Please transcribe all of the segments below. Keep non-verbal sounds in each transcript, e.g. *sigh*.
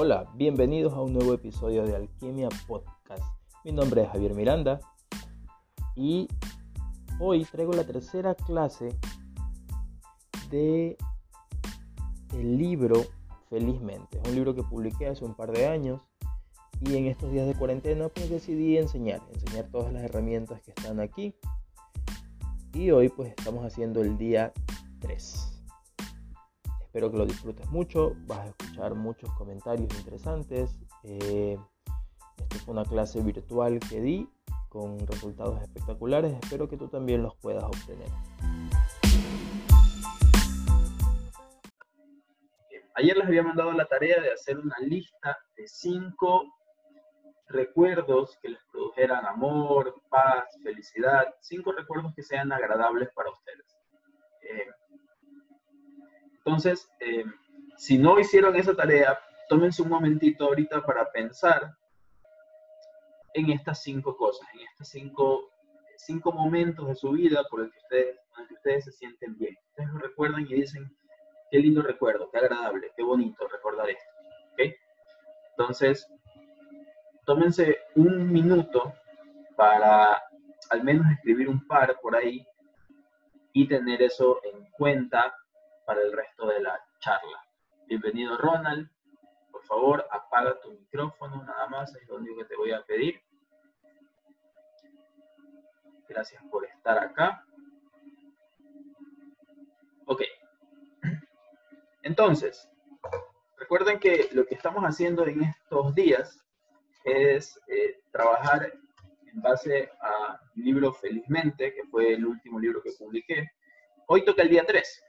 Hola, bienvenidos a un nuevo episodio de Alquimia Podcast. Mi nombre es Javier Miranda y hoy traigo la tercera clase de el libro Felizmente. Es un libro que publiqué hace un par de años y en estos días de cuarentena pues decidí enseñar, enseñar todas las herramientas que están aquí. Y hoy pues estamos haciendo el día 3. Espero que lo disfrutes mucho, vas a escuchar muchos comentarios interesantes. Eh, esta fue una clase virtual que di con resultados espectaculares, espero que tú también los puedas obtener. Ayer les había mandado la tarea de hacer una lista de cinco recuerdos que les produjeran amor, paz, felicidad, cinco recuerdos que sean agradables para ustedes. Eh, entonces, eh, si no hicieron esa tarea, tómense un momentito ahorita para pensar en estas cinco cosas, en estos cinco, cinco momentos de su vida por el que ustedes, que ustedes se sienten bien. Ustedes lo recuerdan y dicen, qué lindo recuerdo, qué agradable, qué bonito recordar esto. ¿okay? Entonces, tómense un minuto para al menos escribir un par por ahí y tener eso en cuenta para el resto de la charla. Bienvenido Ronald. Por favor, apaga tu micrófono, nada más, es lo único que te voy a pedir. Gracias por estar acá. Ok. Entonces, recuerden que lo que estamos haciendo en estos días es eh, trabajar en base a mi libro Felizmente, que fue el último libro que publiqué. Hoy toca el día 3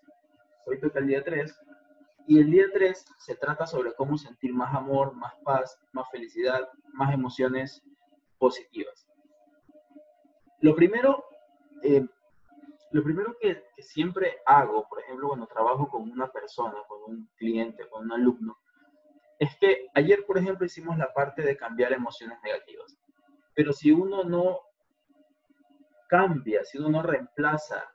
hoy toca el día 3, y el día 3 se trata sobre cómo sentir más amor, más paz, más felicidad, más emociones positivas. Lo primero, eh, lo primero que, que, siempre hago, por ejemplo, cuando trabajo con una persona, con un cliente, con un alumno, es que ayer, por ejemplo, hicimos la parte de cambiar emociones negativas. Pero si uno no cambia, si uno no reemplaza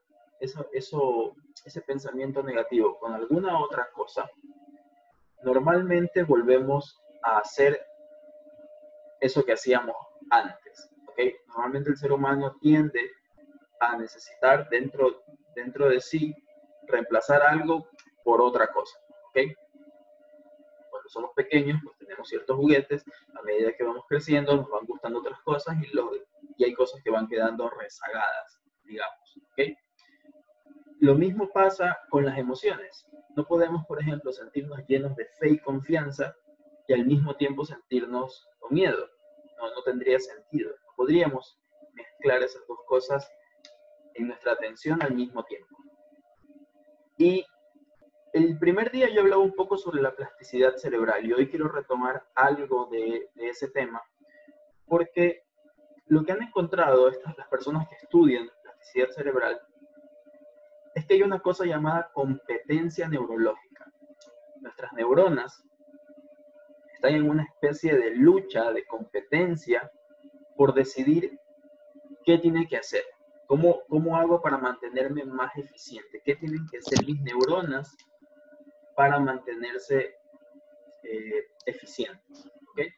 eso, ese pensamiento negativo con alguna otra cosa, normalmente volvemos a hacer eso que hacíamos antes. Normalmente el ser humano tiende a necesitar dentro, dentro de sí reemplazar algo por otra cosa. Cuando somos pequeños, pues tenemos ciertos juguetes, a medida que vamos creciendo nos van gustando otras cosas y, lo, y hay cosas que van quedando rezagadas, digamos. Lo mismo pasa con las emociones. No podemos, por ejemplo, sentirnos llenos de fe y confianza y al mismo tiempo sentirnos con miedo. No, tendría sentido. No podríamos mezclar esas dos cosas en nuestra atención al mismo tiempo. Y el primer día yo hablaba un poco sobre la plasticidad cerebral y hoy quiero retomar algo de, de ese tema porque lo que han encontrado estas, las personas que estudian plasticidad cerebral es que hay una cosa llamada competencia neurológica. Nuestras neuronas están en una especie de lucha, de competencia por decidir qué tiene que hacer. ¿Cómo, ¿Cómo hago para mantenerme más eficiente? ¿Qué tienen que hacer mis neuronas para mantenerse eh, eficientes? ¿Okay?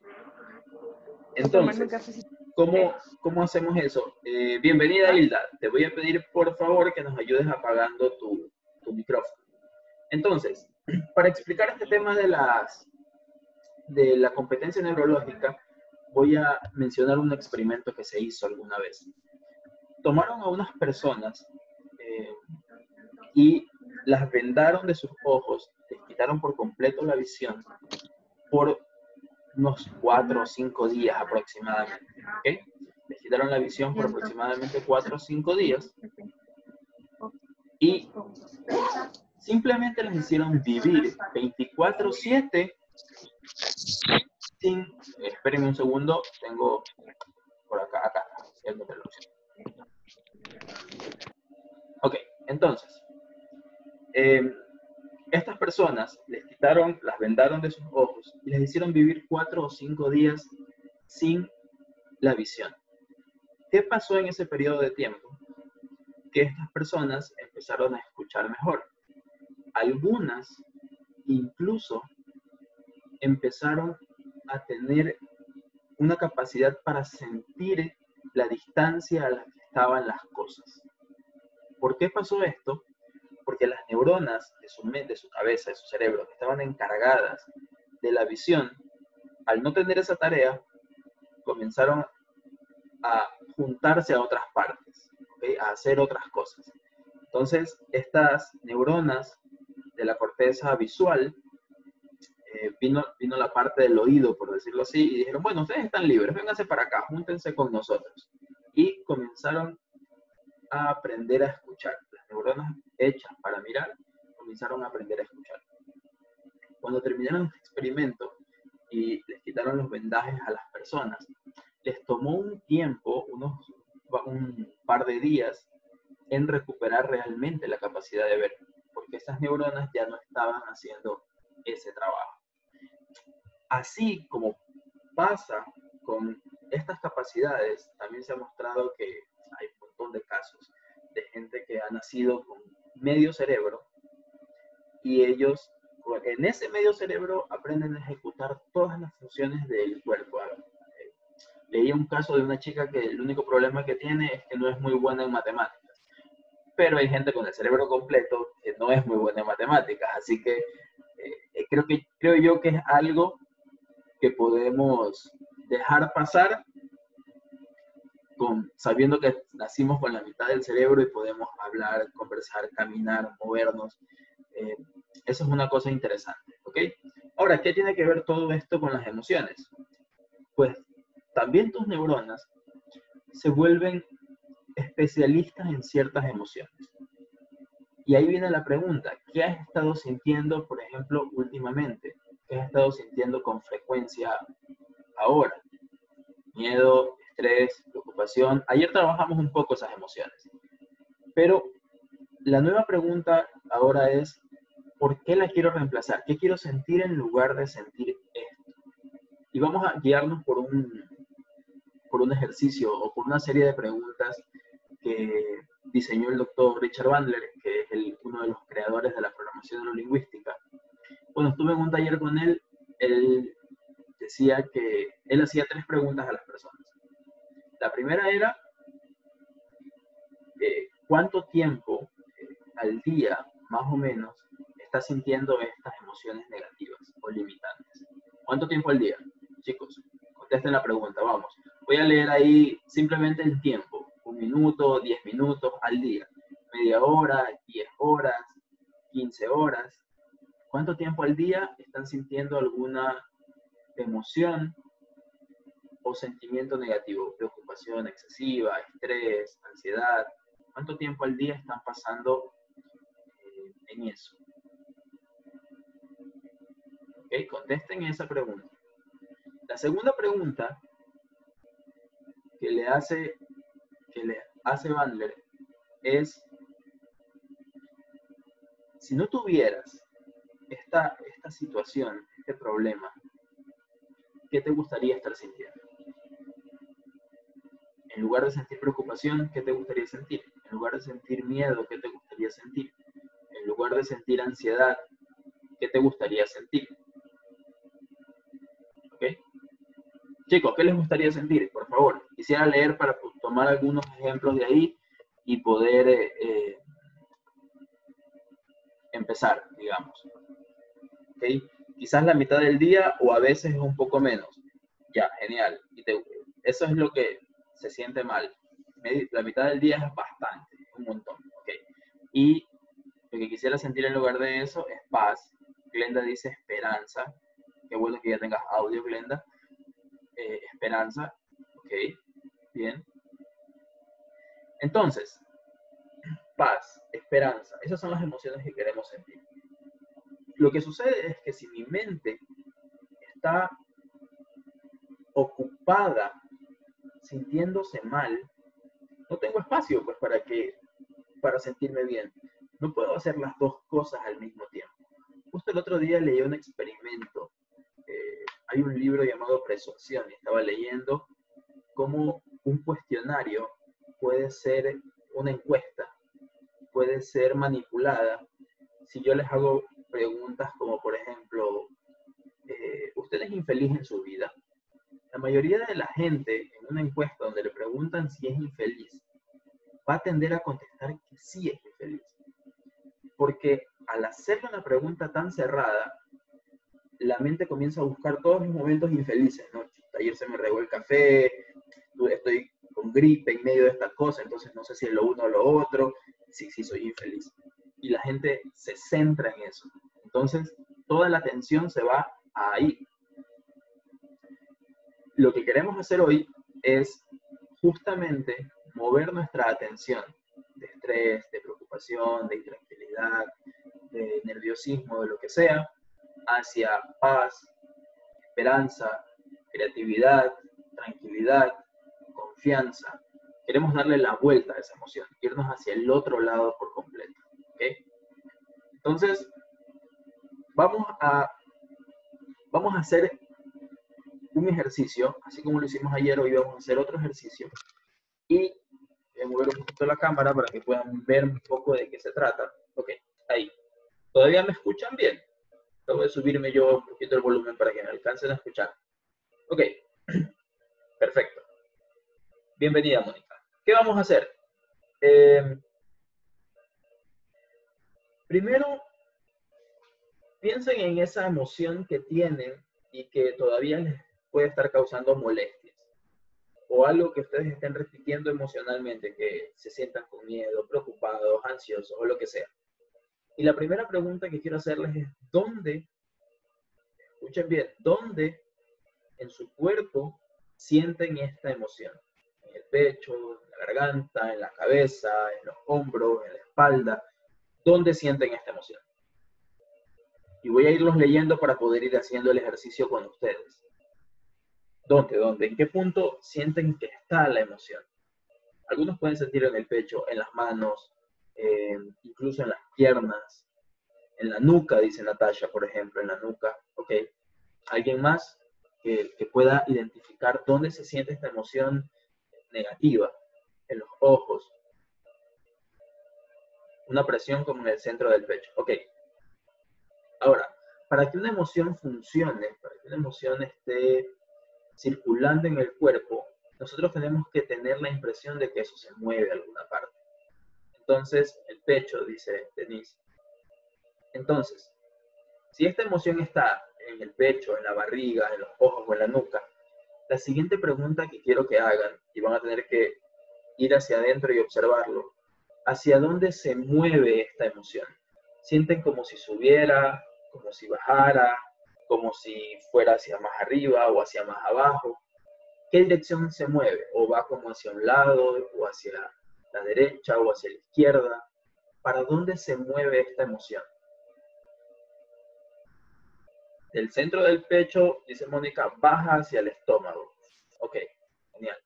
Entonces, ¿cómo, ¿cómo hacemos eso? Eh, bienvenida Hilda, te voy a pedir por favor que nos ayudes apagando tu, tu micrófono. Entonces, *clears throat* para explicar este tema de, las, de la competencia neurológica, voy a mencionar un experimento que se hizo alguna vez. Tomaron a unas personas eh, y las vendaron de sus ojos, les quitaron por completo la visión por unos cuatro o cinco días aproximadamente. ¿okay? Les quitaron la visión por aproximadamente cuatro o cinco días y simplemente les hicieron vivir 24/7 sin, espérenme un segundo, tengo por acá, acá, Ok, entonces, eh, estas personas les quitaron, las vendaron de sus ojos y les hicieron vivir cuatro o cinco días sin la visión. ¿Qué pasó en ese periodo de tiempo? Que estas personas empezaron a escuchar mejor. Algunas incluso empezaron a tener una capacidad para sentir la distancia a la que estaban las cosas. ¿Por qué pasó esto? Porque las neuronas de su mente, de su cabeza, de su cerebro, que estaban encargadas de la visión, al no tener esa tarea, comenzaron a juntarse a otras partes, a hacer otras cosas. Entonces, estas neuronas de la corteza visual, eh, vino, vino la parte del oído, por decirlo así, y dijeron, bueno, ustedes están libres, vénganse para acá, júntense con nosotros. Y comenzaron a aprender a escuchar. Neuronas hechas para mirar comenzaron a aprender a escuchar. Cuando terminaron el experimento y les quitaron los vendajes a las personas, les tomó un tiempo, unos, un par de días, en recuperar realmente la capacidad de ver, porque esas neuronas ya no estaban haciendo ese trabajo. Así como pasa con estas capacidades, también se ha mostrado que hay un montón de casos de gente que ha nacido con medio cerebro y ellos en ese medio cerebro aprenden a ejecutar todas las funciones del cuerpo. Leí un caso de una chica que el único problema que tiene es que no es muy buena en matemáticas pero hay gente con el cerebro completo que no es muy buena en matemáticas, así que eh, creo, que creo yo que es algo que podemos dejar pasar con, sabiendo que nacimos con la mitad del cerebro y podemos hablar, conversar, caminar, movernos. Eh, eso es una cosa interesante, ¿ok? Ahora, ¿qué tiene que ver todo esto con las emociones? Pues también tus neuronas se vuelven especialistas en ciertas emociones. Y ahí viene la pregunta, ¿qué has estado sintiendo, por ejemplo, últimamente? ¿Qué has estado sintiendo con frecuencia ahora? Miedo, estrés, preocupación. Ayer trabajamos un poco esas emociones. Pero la nueva pregunta ahora es, ¿por qué la quiero reemplazar? ¿Qué quiero sentir en lugar de sentir esto? Y vamos a guiarnos por un, por un ejercicio o por una serie de preguntas que diseñó el doctor Richard Bandler, que es el, uno de los creadores de la programación neurolingüística. Cuando estuve en un taller con él, él decía que él hacía tres preguntas a las personas. La primera era, eh, ¿cuánto tiempo eh, al día, más o menos, estás sintiendo estas emociones negativas o limitantes? ¿Cuánto tiempo al día? Chicos, contesten la pregunta, vamos. Voy a leer ahí simplemente el tiempo un minuto, 10 minutos al día, media hora, 10 horas, 15 horas. ¿Cuánto tiempo al día están sintiendo alguna emoción o sentimiento negativo? Preocupación excesiva, estrés, ansiedad. ¿Cuánto tiempo al día están pasando eh, en eso? ¿Ok? Contesten esa pregunta. La segunda pregunta que le hace que le hace Bandler es, si no tuvieras esta, esta situación, este problema, ¿qué te gustaría estar sintiendo? En lugar de sentir preocupación, ¿qué te gustaría sentir? En lugar de sentir miedo, ¿qué te gustaría sentir? En lugar de sentir ansiedad, ¿qué te gustaría sentir? ¿Ok? Chicos, ¿qué les gustaría sentir? Por favor, quisiera leer para tomar algunos ejemplos de ahí y poder eh, eh, empezar, digamos. ¿Okay? Quizás la mitad del día o a veces es un poco menos. Ya, genial. Y eso es lo que se siente mal. La mitad del día es bastante, un montón. ¿okay? Y lo que quisiera sentir en lugar de eso es paz. Glenda dice esperanza. Qué bueno que ya tengas audio, Glenda. Eh, esperanza. Ok, bien. Entonces, paz, esperanza, esas son las emociones que queremos sentir. Lo que sucede es que si mi mente está ocupada, sintiéndose mal, no tengo espacio pues para que para sentirme bien. No puedo hacer las dos cosas al mismo tiempo. Justo el otro día leí un experimento. Eh, hay un libro llamado Presunción y estaba leyendo cómo un cuestionario puede ser una encuesta, puede ser manipulada. Si yo les hago preguntas como, por ejemplo, eh, es infeliz en su vida? La mayoría de la gente en una encuesta donde le preguntan si es infeliz, va a tender a contestar que sí es infeliz. Porque al hacerle una pregunta tan cerrada, la mente comienza a buscar todos los momentos infelices. Ayer se me regó el café, estoy con gripe en medio de esta cosa, entonces no sé si es lo uno o lo otro, sí, sí, soy infeliz. Y la gente se centra en eso. Entonces, toda la atención se va ahí. Lo que queremos hacer hoy es justamente mover nuestra atención de estrés, de preocupación, de intranquilidad, de nerviosismo, de lo que sea, hacia paz, esperanza, creatividad, tranquilidad, confianza. Queremos darle la vuelta a esa emoción, irnos hacia el otro lado por completo. Entonces, vamos a, vamos a hacer un ejercicio, así como lo hicimos ayer, hoy vamos a hacer otro ejercicio. Y voy a mover un poquito la cámara para que puedan ver un poco de qué se trata. Ok, ahí. ¿Todavía me escuchan bien? Voy a subirme yo un poquito el volumen para que me alcancen a escuchar. Ok, *clears throat* perfecto. Bienvenida, Mónica. ¿Qué vamos a hacer? Eh, primero, piensen en esa emoción que tienen y que todavía les puede estar causando molestias. O algo que ustedes estén repitiendo emocionalmente, que se sientan con miedo, preocupados, ansiosos o lo que sea. Y la primera pregunta que quiero hacerles es, ¿dónde, escuchen bien, dónde en su cuerpo sienten esta emoción? el pecho, en la garganta, en la cabeza, en los hombros, en la espalda. ¿Dónde sienten esta emoción? Y voy a irlos leyendo para poder ir haciendo el ejercicio con ustedes. ¿Dónde? ¿Dónde? ¿En qué punto sienten que está la emoción? Algunos pueden sentir en el pecho, en las manos, eh, incluso en las piernas, en la nuca, dice Natasha, por ejemplo, en la nuca. ¿Ok? ¿Alguien más que, que pueda identificar dónde se siente esta emoción negativa en los ojos. Una presión como en el centro del pecho. Ok. Ahora, para que una emoción funcione, para que una emoción esté circulando en el cuerpo, nosotros tenemos que tener la impresión de que eso se mueve a alguna parte. Entonces, el pecho, dice Denise. Entonces, si esta emoción está en el pecho, en la barriga, en los ojos o en la nuca, la siguiente pregunta que quiero que hagan, y van a tener que ir hacia adentro y observarlo, ¿hacia dónde se mueve esta emoción? ¿Sienten como si subiera, como si bajara, como si fuera hacia más arriba o hacia más abajo? ¿Qué dirección se mueve? ¿O va como hacia un lado o hacia la derecha o hacia la izquierda? ¿Para dónde se mueve esta emoción? Del centro del pecho, dice Mónica, baja hacia el estómago. Ok, genial.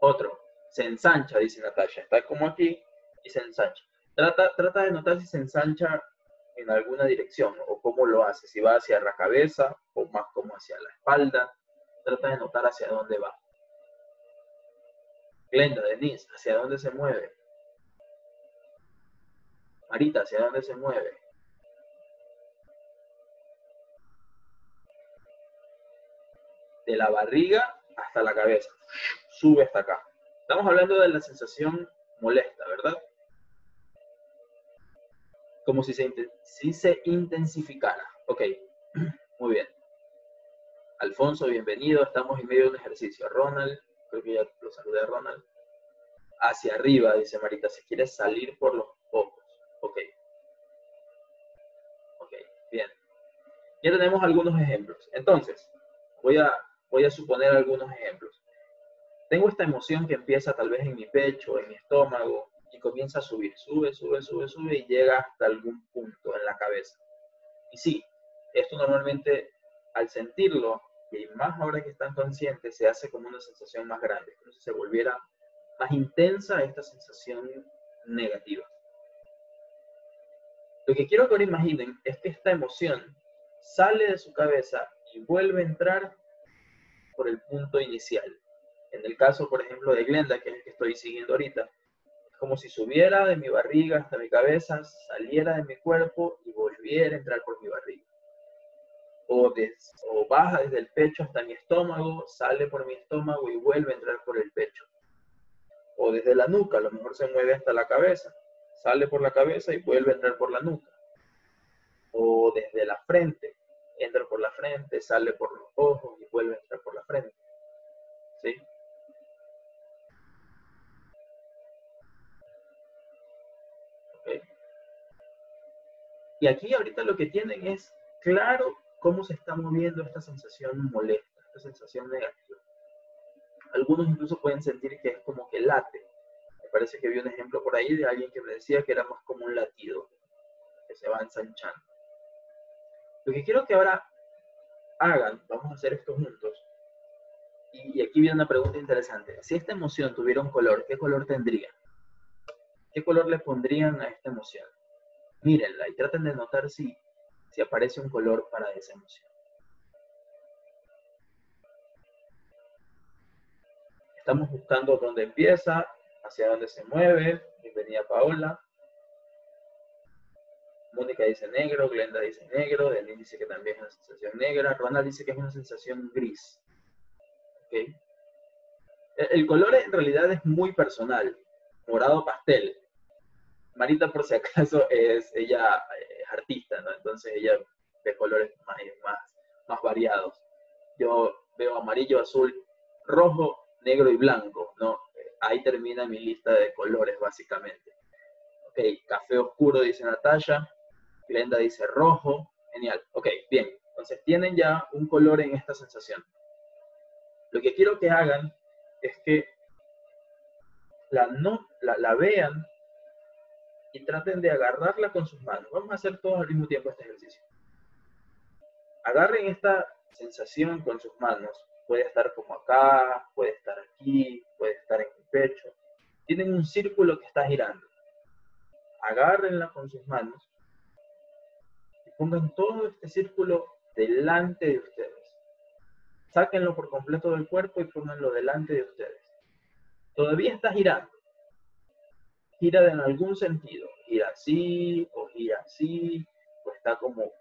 Otro, se ensancha, dice Natasha. Está como aquí y se ensancha. Trata, trata de notar si se ensancha en alguna dirección o cómo lo hace, si va hacia la cabeza o más como hacia la espalda. Trata de notar hacia dónde va. Glenda, Denise, ¿hacia dónde se mueve? Marita, ¿hacia dónde se mueve? de la barriga hasta la cabeza. Sube hasta acá. Estamos hablando de la sensación molesta, ¿verdad? Como si se, si se intensificara. Ok, *clears throat* muy bien. Alfonso, bienvenido. Estamos en medio de un ejercicio. Ronald, creo que ya lo saludé a Ronald. Hacia arriba, dice Marita, si quieres salir por los ojos. Ok. Ok, bien. Ya tenemos algunos ejemplos. Entonces, voy a Voy a suponer algunos ejemplos. Tengo esta emoción que empieza tal vez en mi pecho, en mi estómago, y comienza a subir, sube, sube, sube, sube y llega hasta algún punto en la cabeza. Y sí, esto normalmente al sentirlo, y más ahora que están conscientes, se hace como una sensación más grande, como si se volviera más intensa esta sensación negativa. Lo que quiero que ahora imaginen es que esta emoción sale de su cabeza y vuelve a entrar por el punto inicial. En el caso, por ejemplo, de Glenda, que es el que estoy siguiendo ahorita, como si subiera de mi barriga hasta mi cabeza, saliera de mi cuerpo y volviera a entrar por mi barriga. o, baja desde el pecho hasta mi estómago, sale por mi estómago y vuelve a entrar por el pecho. O desde la nuca, a lo mejor se mueve hasta la cabeza, sale por la cabeza y vuelve a entrar por la nuca. O desde la frente, entra por la frente, sale por los ojos y vuelve a entrar por la frente. ¿Sí? Y aquí ahorita lo que tienen es claro cómo se está moviendo esta sensación molesta, esta sensación negativa. Algunos incluso pueden sentir que es como que late. Me parece que vi un ejemplo por ahí de alguien que me decía que era más como un latido, que se va ensanchando. Lo que quiero que ahora hagan, vamos a hacer esto juntos, y aquí viene una pregunta interesante. Si esta emoción tuviera un color, ¿qué color tendría? ¿Qué color le pondrían a esta emoción? Mírenla y traten de notar si si aparece un color para esa emoción. Estamos buscando dónde empieza, hacia dónde se mueve. Bienvenida Paola. Mónica dice negro, Glenda dice negro, Denis dice que también es una sensación negra, Ronald dice que es una sensación gris. El color en realidad es muy personal, morado pastel. Marita por si acaso es, ella artista, ¿no? Entonces ella ve colores más, más, más variados. Yo veo amarillo, azul, rojo, negro y blanco, ¿no? Ahí termina mi lista de colores, básicamente. Ok, café oscuro, dice Natalia. Glenda dice rojo. Genial. Ok, bien. Entonces tienen ya un color en esta sensación. Lo que quiero que hagan es que la, no, la vean y traten de agarrarla con sus manos. Vamos a hacer todos al mismo tiempo este ejercicio. Agarren esta sensación con sus manos. Puede estar como acá, puede estar aquí, puede estar en el pecho. Tienen un círculo que está girando. Agárrenla con sus manos y pongan todo este círculo delante de ustedes. Sáquenlo por completo del cuerpo y pónganlo delante de ustedes. Todavía está girando gira en algún sentido, gira así, o gira así, o está como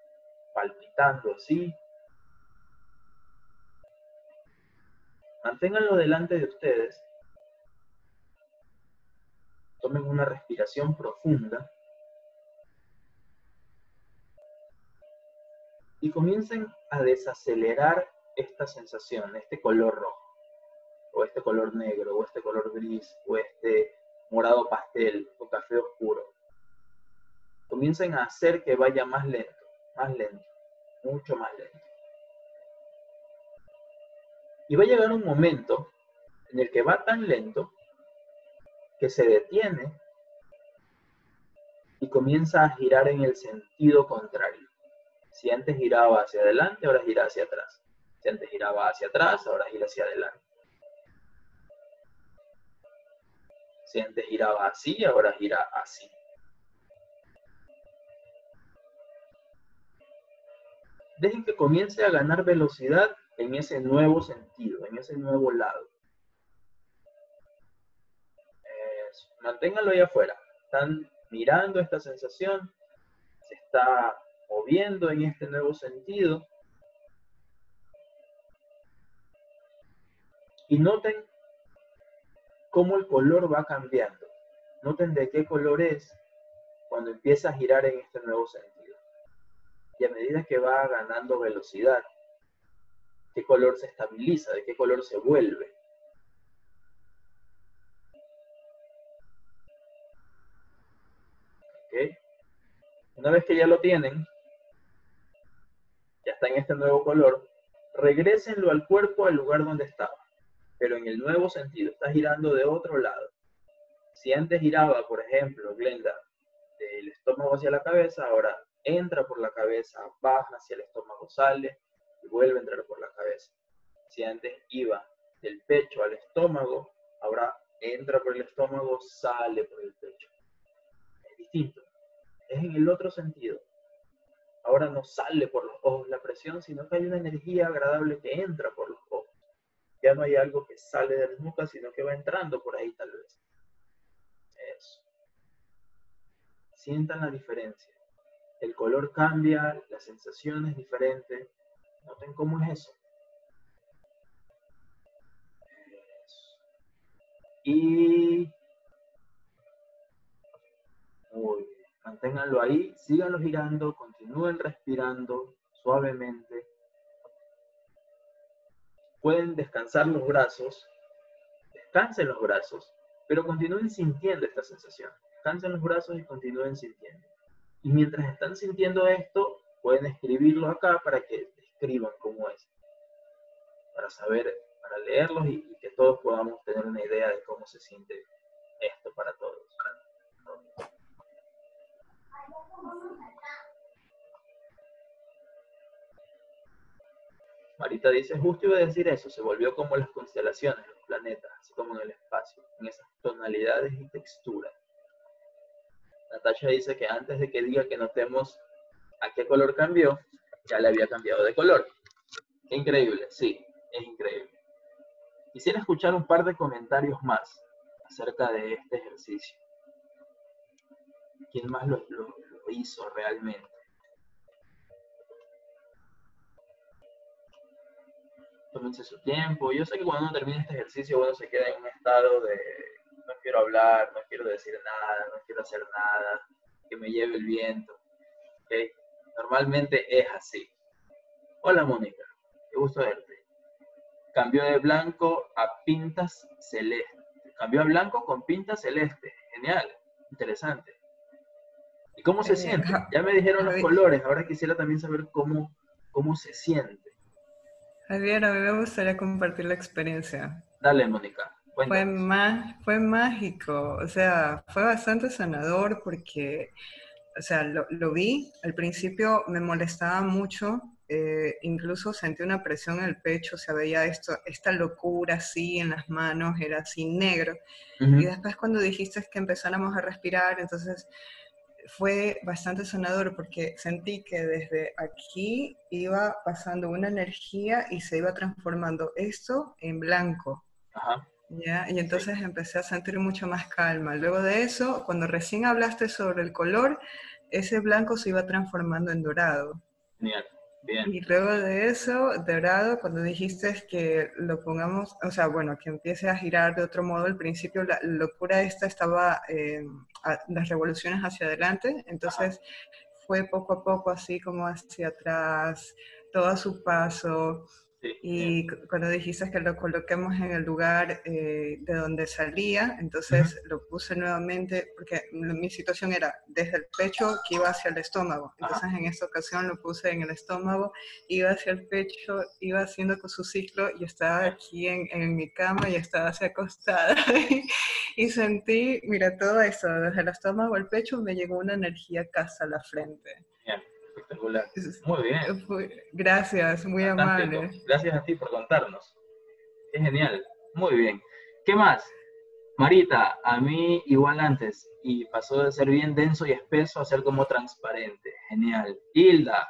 palpitando así. Manténganlo delante de ustedes. Tomen una respiración profunda. Y comiencen a desacelerar esta sensación, este color rojo, o este color negro, o este color gris, o este morado pastel o café oscuro. Comiencen a hacer que vaya más lento, más lento, mucho más lento. Y va a llegar un momento en el que va tan lento que se detiene y comienza a girar en el sentido contrario. Si antes giraba hacia adelante, ahora gira hacia atrás. Si antes giraba hacia atrás, ahora gira hacia adelante. Giraba así, ahora gira así. Dejen que comience a ganar velocidad en ese nuevo sentido, en ese nuevo lado. Manténganlo ahí afuera. Están mirando esta sensación, se está moviendo en este nuevo sentido. Y noten cómo el color va cambiando. Noten de qué color es cuando empieza a girar en este nuevo sentido. Y a medida que va ganando velocidad, qué color se estabiliza, de qué color se vuelve. Una vez que ya lo tienen, ya está en este nuevo color, regrésenlo al cuerpo al lugar donde estaba pero en el nuevo sentido, está girando de otro lado. Si antes giraba, por ejemplo, Glenda, del estómago hacia la cabeza, ahora entra por la cabeza, baja hacia el estómago, sale y vuelve a entrar por la cabeza. Si antes iba del pecho al estómago, ahora entra por el estómago, sale por el pecho. Es distinto. Es en el otro sentido. Ahora no sale por los ojos la presión, sino que hay una energía agradable que entra por los ojos ya no hay algo que sale de la nuca, sino que va entrando por ahí tal vez. Eso. Sientan la diferencia. El color cambia, la sensación es diferente, Noten cómo es eso. Y manténganlo ahí, síganlo girando, continúen respirando suavemente. Pueden descansar los brazos, descansen los brazos, pero continúen sintiendo esta sensación. Descansen los brazos y continúen sintiendo. Y mientras están sintiendo esto, pueden escribirlo acá para que describan cómo es. Para saber, para leerlos y, que todos podamos tener una idea de cómo se siente esto para todos. Marita dice, justo iba a decir eso, se volvió como las constelaciones, los planetas, así como en el espacio, en esas tonalidades y texturas. Natasha dice que antes de que diga que notemos a qué color cambió, ya le había cambiado de color. increíble, sí, es increíble. Quisiera escuchar un par de comentarios más acerca de este ejercicio. ¿Quién más lo, lo hizo realmente? Tómense su tiempo. Yo sé que cuando uno termina este ejercicio, uno se queda en un estado de no quiero hablar, no quiero decir nada, no quiero hacer nada, que me lleve el viento. Normalmente es así. Hola Mónica, qué gusto verte. Cambió de blanco a pintas celeste. Cambió a blanco con pintas celeste. Genial, interesante. ¿Y cómo se eh, siente? Ya me dijeron los colores, ahora quisiera también saber cómo, cómo se siente. Javier, a mí me gustaría compartir la experiencia. Dale, Mónica. Fue, fue mágico, o sea, fue bastante sanador porque, o sea, lo, vi, al principio me molestaba mucho, eh, incluso sentí una presión en el pecho, o sea, veía esto, esta locura así en las manos, era así negro. Y después cuando dijiste que empezáramos a respirar, entonces fue bastante sonador porque sentí que desde aquí iba pasando una energía y se iba transformando esto en blanco. ¿ya? Y entonces empecé a sentir mucho más calma. Luego de eso, cuando recién hablaste sobre el color, ese blanco se iba transformando en dorado. Y luego de eso, dorado, cuando dijiste que lo pongamos, o sea, bueno, que empiece a girar de otro modo, al principio la locura esta estaba, eh, las revoluciones hacia adelante, entonces fue poco a poco así como hacia atrás, todo a su paso, y cuando dijiste que lo coloquemos en el lugar eh, de donde salía, entonces lo puse nuevamente, porque mi situación era desde el pecho que iba hacia el estómago. Entonces en esta ocasión lo puse en el estómago, iba hacia el pecho, iba haciendo con su ciclo y estaba aquí en, en mi cama y estaba así acostada. *laughs* y sentí, mira, todo eso, desde el estómago al pecho me llegó una energía casi a la frente. Espectacular. Muy bien. Gracias, muy amable. Gracias a ti por contarnos. Es genial. Muy bien. ¿Qué más? Marita, a mí igual antes, y pasó de ser bien denso y espeso a ser como transparente. Genial. Hilda,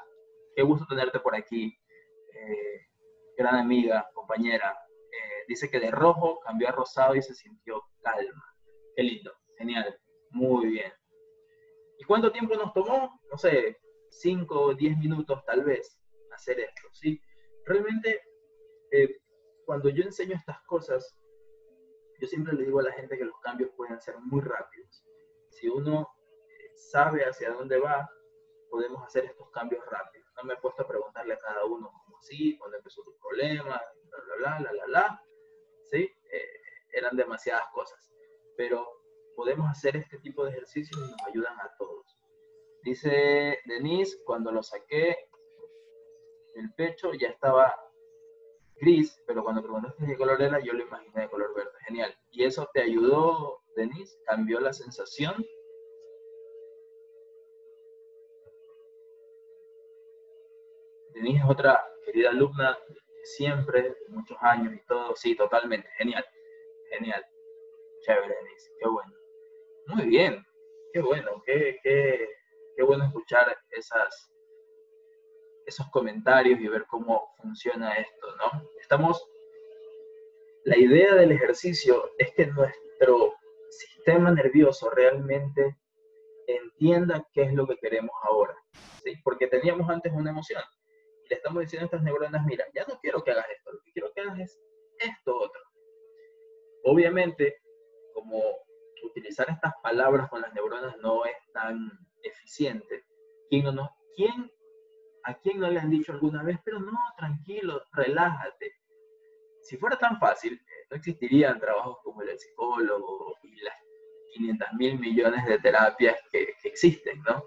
qué gusto tenerte por aquí. Eh, gran amiga, compañera. Eh, dice que de rojo cambió a rosado y se sintió calma. Qué lindo. Genial. Muy bien. ¿Y cuánto tiempo nos tomó? No sé, 5 o 10 minutos tal vez hacer esto, ¿sí? Realmente, eh, cuando yo enseño estas cosas, yo siempre le digo a la gente que los cambios pueden ser muy rápidos. Si uno eh, sabe hacia dónde va, podemos hacer estos cambios rápidos. No me he puesto a preguntarle a cada uno cómo así, cuándo empezó tu problema, bla, bla, bla, la, la, la, ¿sí? Eh, eran demasiadas cosas. Pero podemos hacer este tipo de ejercicios y nos ayudan a todos. Dice Denise, cuando lo saqué el pecho ya estaba gris, pero cuando preguntaste qué color era, yo lo imaginé de color verde. Genial. ¿Y eso te ayudó, Denise? ¿Cambió la sensación? Denise es otra querida alumna siempre, muchos años y todo. Sí, totalmente. Genial. Genial. Chévere, Denise. Qué bueno. Muy bien. Qué bueno. Qué, qué, qué bueno escuchar esas, esos comentarios y ver cómo funciona esto, ¿no? Estamos, la idea del ejercicio es que nuestro sistema nervioso realmente entienda qué es lo que queremos ahora, ¿sí? Porque teníamos antes una emoción, y le estamos diciendo a estas neuronas, mira, ya no quiero que hagas esto, lo que quiero que hagas es esto otro. Obviamente, como utilizar estas palabras con las neuronas no es tan eficiente, ¿quién, no, quién, ¿a quién no le han dicho alguna vez, pero no, tranquilo, relájate? Si fuera tan fácil, eh, no existirían trabajos como el del psicólogo y las 500 mil millones de terapias que, que existen, ¿no?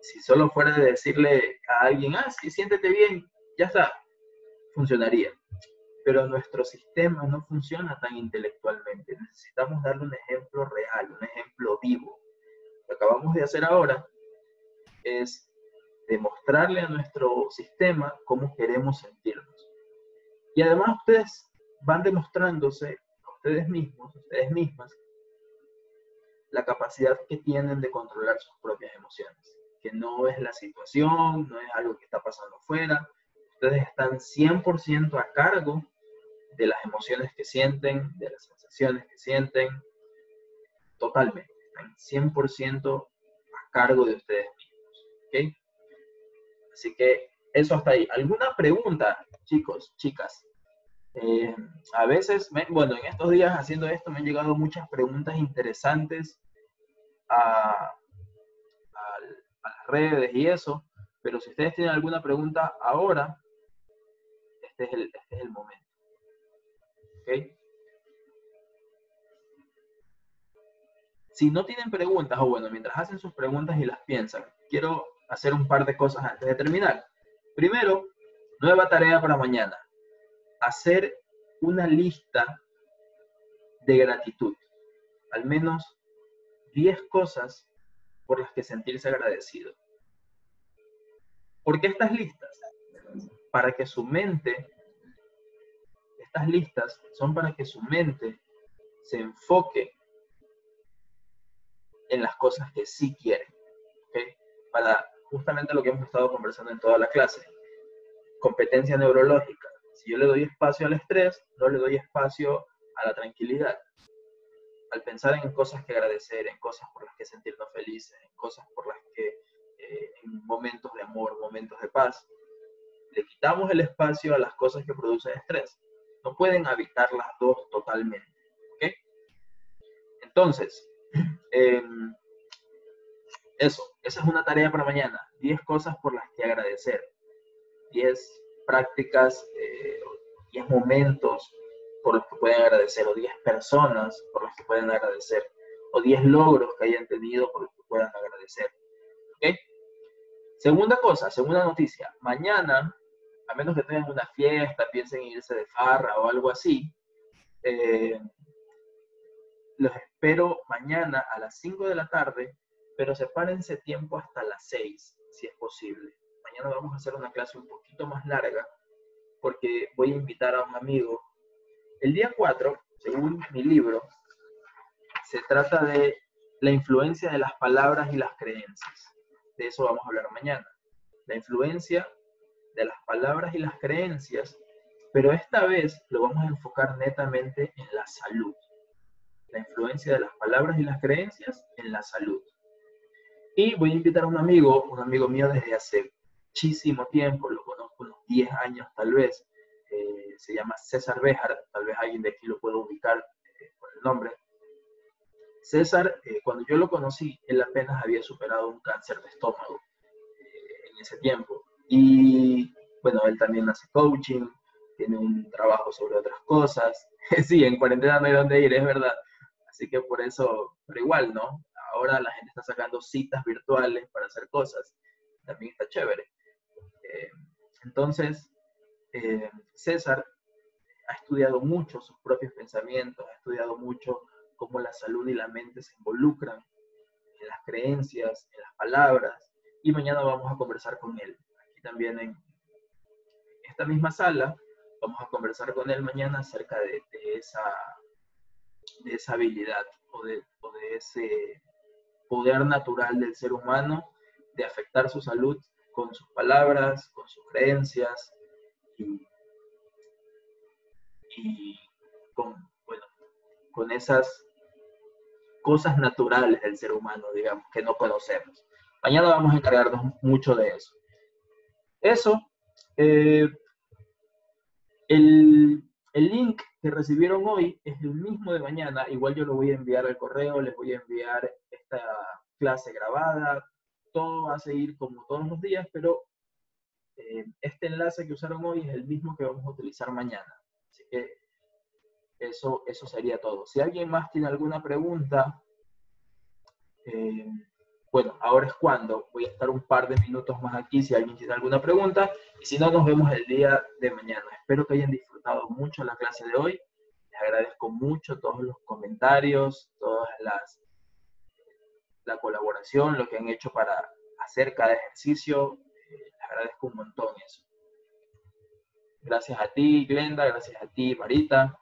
Si, solo fuera de decirle a alguien, ah, sí, siéntete bien, ya está, funcionaría. Pero nuestro sistema no funciona tan intelectualmente. Necesitamos darle un ejemplo real, un ejemplo vivo. Que acabamos de hacer ahora es demostrarle a nuestro sistema cómo queremos sentirnos. Y además ustedes van demostrándose a ustedes mismos, a ustedes mismas, la capacidad que tienen de controlar sus propias emociones que no es la situación, no es algo que está pasando afuera. Ustedes están 100% a cargo de las emociones que sienten, de las sensaciones que sienten, totalmente. Están 100% a cargo de ustedes mismos. ¿ok? Así que eso hasta ahí. ¿Alguna pregunta, chicos, chicas? Eh, a veces, bueno, en estos días haciendo esto me han llegado muchas preguntas interesantes a, las redes y eso, pero si ustedes tienen alguna pregunta ahora, este es el, este es el momento. ¿Ok? Si no tienen preguntas, o bueno, mientras hacen sus preguntas y las piensan, quiero hacer un par de cosas antes de terminar. Primero, nueva tarea para mañana. Hacer una lista de gratitud. Al menos 10 cosas por las que sentirse agradecido. ¿Por qué estas listas? Para que su mente, estas listas son para que su mente se enfoque en las cosas que sí quiere. Para justamente lo que hemos estado conversando en toda la clase. Competencia neurológica. Si yo le doy espacio al estrés, no le doy espacio a la tranquilidad al pensar en cosas que agradecer, en cosas por las que sentirnos felices, en cosas por las que, eh, en momentos de amor, momentos de paz, le quitamos el espacio a las cosas que producen estrés. No pueden habitar las dos totalmente. Entonces, em, eso, esa es una tarea para mañana. 10 cosas por las que agradecer. 10 prácticas, 10 eh, momentos por los que pueden agradecer, o 10 personas por las que pueden agradecer, o 10 logros que hayan tenido por los que puedan agradecer. ¿Ok? Segunda cosa, segunda noticia, mañana, a menos que tengan una fiesta, piensen en irse de farra o algo así, eh, los espero mañana a las 5 de la tarde, pero sepárense tiempo hasta las 6, si es posible. Mañana vamos a hacer una clase un poquito más larga, porque voy a invitar a un amigo el día 4, según mi libro, se trata de la influencia de las palabras y las creencias. De eso vamos a hablar mañana. La influencia de las palabras y las creencias, pero esta vez lo vamos a enfocar netamente en la salud. La influencia de las palabras y las creencias en la salud. Y voy a invitar a un amigo, un amigo mío desde hace muchísimo tiempo, lo conozco unos 10 años tal vez, eh, se llama César Béjar, tal vez alguien de aquí lo pueda ubicar eh, por el nombre. César, eh, cuando yo lo conocí, él apenas había superado un cáncer de estómago en ese tiempo. Y bueno, él también hace coaching, tiene un trabajo sobre otras cosas. *laughs* sí, en cuarentena no hay dónde ir, es verdad. Así que por eso, pero igual, ¿no? Ahora la gente está sacando citas virtuales para hacer cosas. También está chévere. entonces, eh, César ha estudiado mucho sus propios pensamientos, ha estudiado mucho cómo la salud y la mente se involucran en las creencias, en las palabras, y mañana vamos a conversar con él. Aquí también en esta misma sala vamos a conversar con él mañana acerca de, esa, de esa habilidad o de, ese poder natural del ser humano de afectar su salud con sus palabras, con sus creencias, y, con, bueno, con esas cosas naturales del ser humano, digamos, que no conocemos. Mañana vamos a encargarnos mucho de eso. Eso, Eh, el, el link que recibieron hoy es el mismo de mañana. Igual yo lo voy a enviar al correo, les voy a enviar esta clase grabada. Todo va a seguir como todos los días, pero eh, este enlace que usaron hoy es el mismo que vamos a utilizar mañana. Así que eso, eso sería todo. Si alguien más tiene alguna pregunta, eh, bueno, ahora es cuando. Voy a estar un par de minutos más aquí si alguien tiene alguna pregunta. Y si no, nos vemos el día de mañana. Espero que hayan disfrutado mucho la clase de hoy. Les agradezco mucho todos los comentarios, todas las la colaboración, lo que han hecho para hacer cada ejercicio. Eh, les agradezco un montón eso. Gracias a ti, Glenda, gracias a ti, Marita.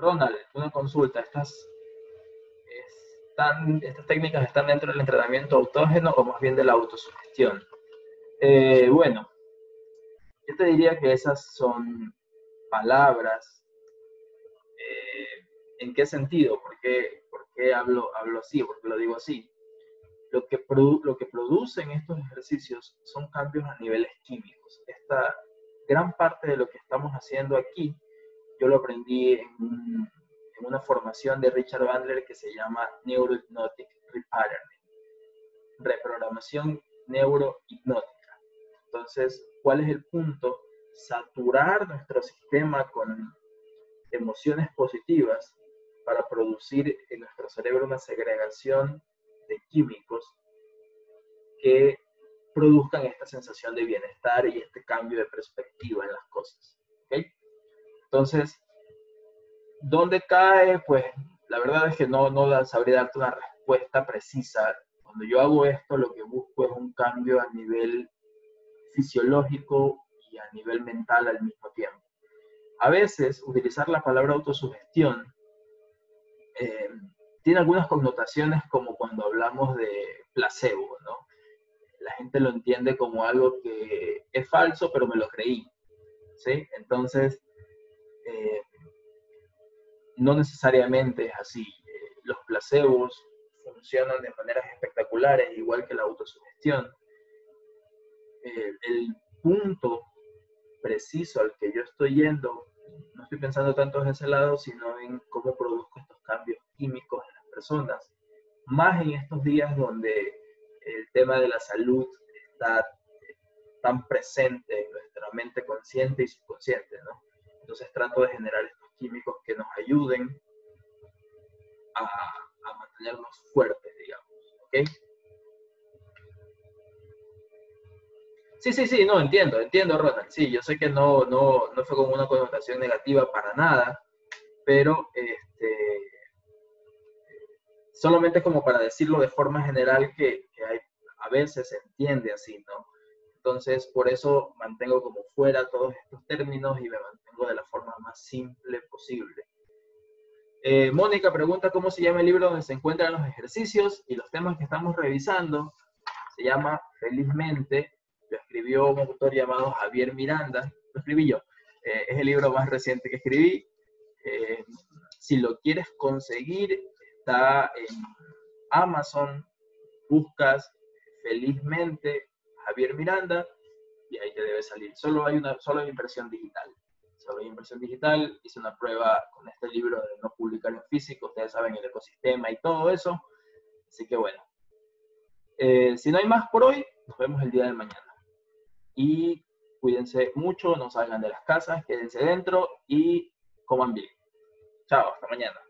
Ronald, una consulta. ¿Estas, están, ¿Estas técnicas están dentro del entrenamiento autógeno o más bien de la autosugestión? Eh, bueno, yo te diría que esas son palabras. Eh, ¿En qué sentido? ¿Por qué, por qué hablo, hablo así? ¿Por qué lo digo así? Lo que, lo que producen estos ejercicios son cambios a niveles químicos. Esta gran parte de lo que estamos haciendo aquí yo lo aprendí en, una formación de Richard Bandler que se llama Neurohypnotic Repatterning, reprogramación neurohipnótica. Entonces, ¿cuál es el punto? Saturar nuestro sistema con emociones positivas para producir en nuestro cerebro una segregación de químicos que produzcan esta sensación de bienestar y este cambio de perspectiva en las cosas. Entonces, ¿dónde cae? Pues la verdad es que no, no sabría darte una respuesta precisa. Cuando yo hago esto, lo que busco es un cambio a nivel fisiológico y a nivel mental al mismo tiempo. A veces, utilizar la palabra autosugestión eh, tiene algunas connotaciones como cuando hablamos de placebo, ¿no? La gente lo entiende como algo que es falso, pero me lo creí, ¿sí? Entonces, eh, no necesariamente es así. Eh, los placebos funcionan de maneras espectaculares, igual que la autosugestión. Eh, el punto preciso al que yo estoy yendo, no estoy pensando tanto en ese lado, sino en cómo produzco estos cambios químicos en las personas. Más en estos días donde el tema de la salud está tan presente en nuestra mente consciente y subconsciente, ¿no? Entonces trato de generar estos químicos que nos ayuden a, mantenernos fuertes, digamos. ¿Ok? Sí, sí, sí, no, entiendo, entiendo, Ronald. Sí, yo sé que no, no, no fue con una connotación negativa para nada, pero este, solamente como para decirlo de forma general que, a veces se entiende así, ¿no? Entonces, por eso mantengo como fuera todos estos términos y me mantengo de la forma más simple posible. Eh, Mónica pregunta cómo se llama el libro donde se encuentran los ejercicios y los temas que estamos revisando. Se llama Felizmente. Lo escribió un autor llamado Javier Miranda. Lo escribí yo. Eh, es el libro más reciente que escribí. Eh, si lo quieres conseguir, está en Amazon. Buscas Felizmente Javier Miranda y ahí te debe salir. Solo hay una solo impresión digital. Solo hay impresión digital. Hice una prueba con este libro de no publicar en físico. Ustedes saben el ecosistema y todo eso. Así que bueno. Eh, si no hay más por hoy, nos vemos el día de mañana. Y cuídense mucho, no salgan de las casas, quédense dentro y coman bien. Chao, hasta mañana.